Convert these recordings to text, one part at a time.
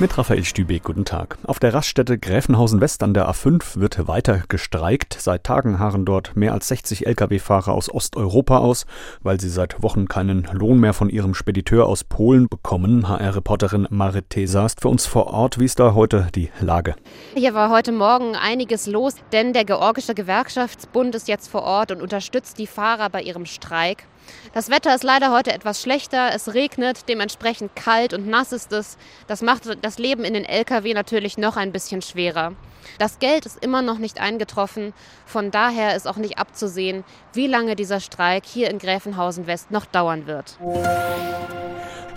Mit Raphael Stübeck, guten Tag. Auf der Raststätte Gräfenhausen West an der A5 wird weiter gestreikt. Seit Tagen harren dort mehr als 60 Lkw-Fahrer aus Osteuropa aus, weil sie seit Wochen keinen Lohn mehr von ihrem Spediteur aus Polen bekommen. HR-Reporterin Marit Tesa ist für uns vor Ort. Wie ist da heute die Lage? Hier war heute Morgen einiges los, denn der Georgische Gewerkschaftsbund ist jetzt vor Ort und unterstützt die Fahrer bei ihrem Streik. Das Wetter ist leider heute etwas schlechter. Es regnet, dementsprechend kalt und nass ist es. Das macht das Leben in den Lkw natürlich noch ein bisschen schwerer. Das Geld ist immer noch nicht eingetroffen. Von daher ist auch nicht abzusehen, wie lange dieser Streik hier in Gräfenhausen West noch dauern wird.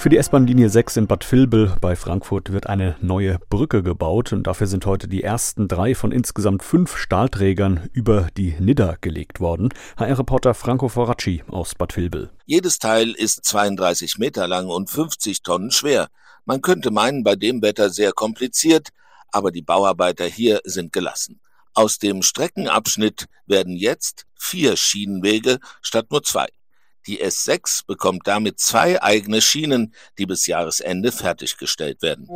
Für die S-Bahn-Linie 6 in Bad Vilbel bei Frankfurt wird eine neue Brücke gebaut und dafür sind heute die ersten drei von insgesamt fünf Stahlträgern über die Nidda gelegt worden. HR-Reporter Franco Foracci aus Bad Vilbel. Jedes Teil ist 32 Meter lang und 50 Tonnen schwer. Man könnte meinen, bei dem Wetter sehr kompliziert, aber die Bauarbeiter hier sind gelassen. Aus dem Streckenabschnitt werden jetzt vier Schienenwege statt nur zwei. Die S6 bekommt damit zwei eigene Schienen, die bis Jahresende fertiggestellt werden.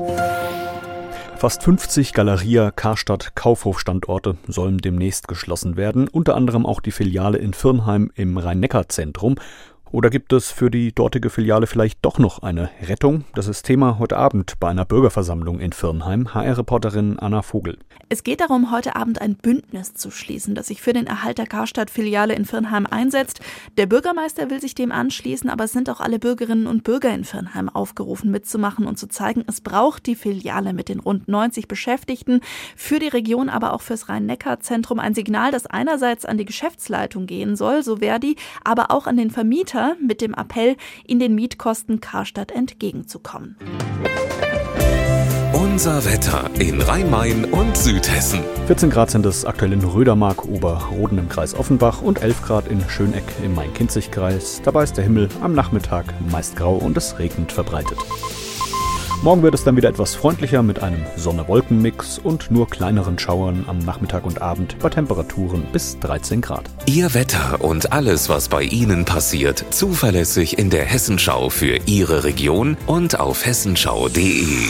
Fast 50 Galeria Karstadt Kaufhofstandorte sollen demnächst geschlossen werden, unter anderem auch die Filiale in Firnheim im Rhein-Neckar-Zentrum. Oder gibt es für die dortige Filiale vielleicht doch noch eine Rettung? Das ist Thema heute Abend bei einer Bürgerversammlung in Firnheim. HR-Reporterin Anna Vogel. Es geht darum, heute Abend ein Bündnis zu schließen, das sich für den Erhalt der Karstadt-Filiale in Firnheim einsetzt. Der Bürgermeister will sich dem anschließen, aber es sind auch alle Bürgerinnen und Bürger in Firnheim aufgerufen, mitzumachen und zu zeigen, es braucht die Filiale mit den rund 90 Beschäftigten, für die Region, aber auch fürs Rhein-Neckar-Zentrum ein Signal, das einerseits an die Geschäftsleitung gehen soll, so Verdi, aber auch an den Vermieter Mieter mit dem Appell, in den Mietkosten Karstadt entgegenzukommen. Unser Wetter in Rhein-Main und Südhessen. 14 Grad sind es aktuell in Rödermark, Oberroden im Kreis Offenbach und 11 Grad in Schöneck im Main-Kinzig-Kreis. Dabei ist der Himmel am Nachmittag meist grau und es regnet verbreitet. Morgen wird es dann wieder etwas freundlicher mit einem Sonne-Wolken-Mix und nur kleineren Schauern am Nachmittag und Abend bei Temperaturen bis 13 Grad. Ihr Wetter und alles, was bei Ihnen passiert, zuverlässig in der Hessenschau für Ihre Region und auf hessenschau.de.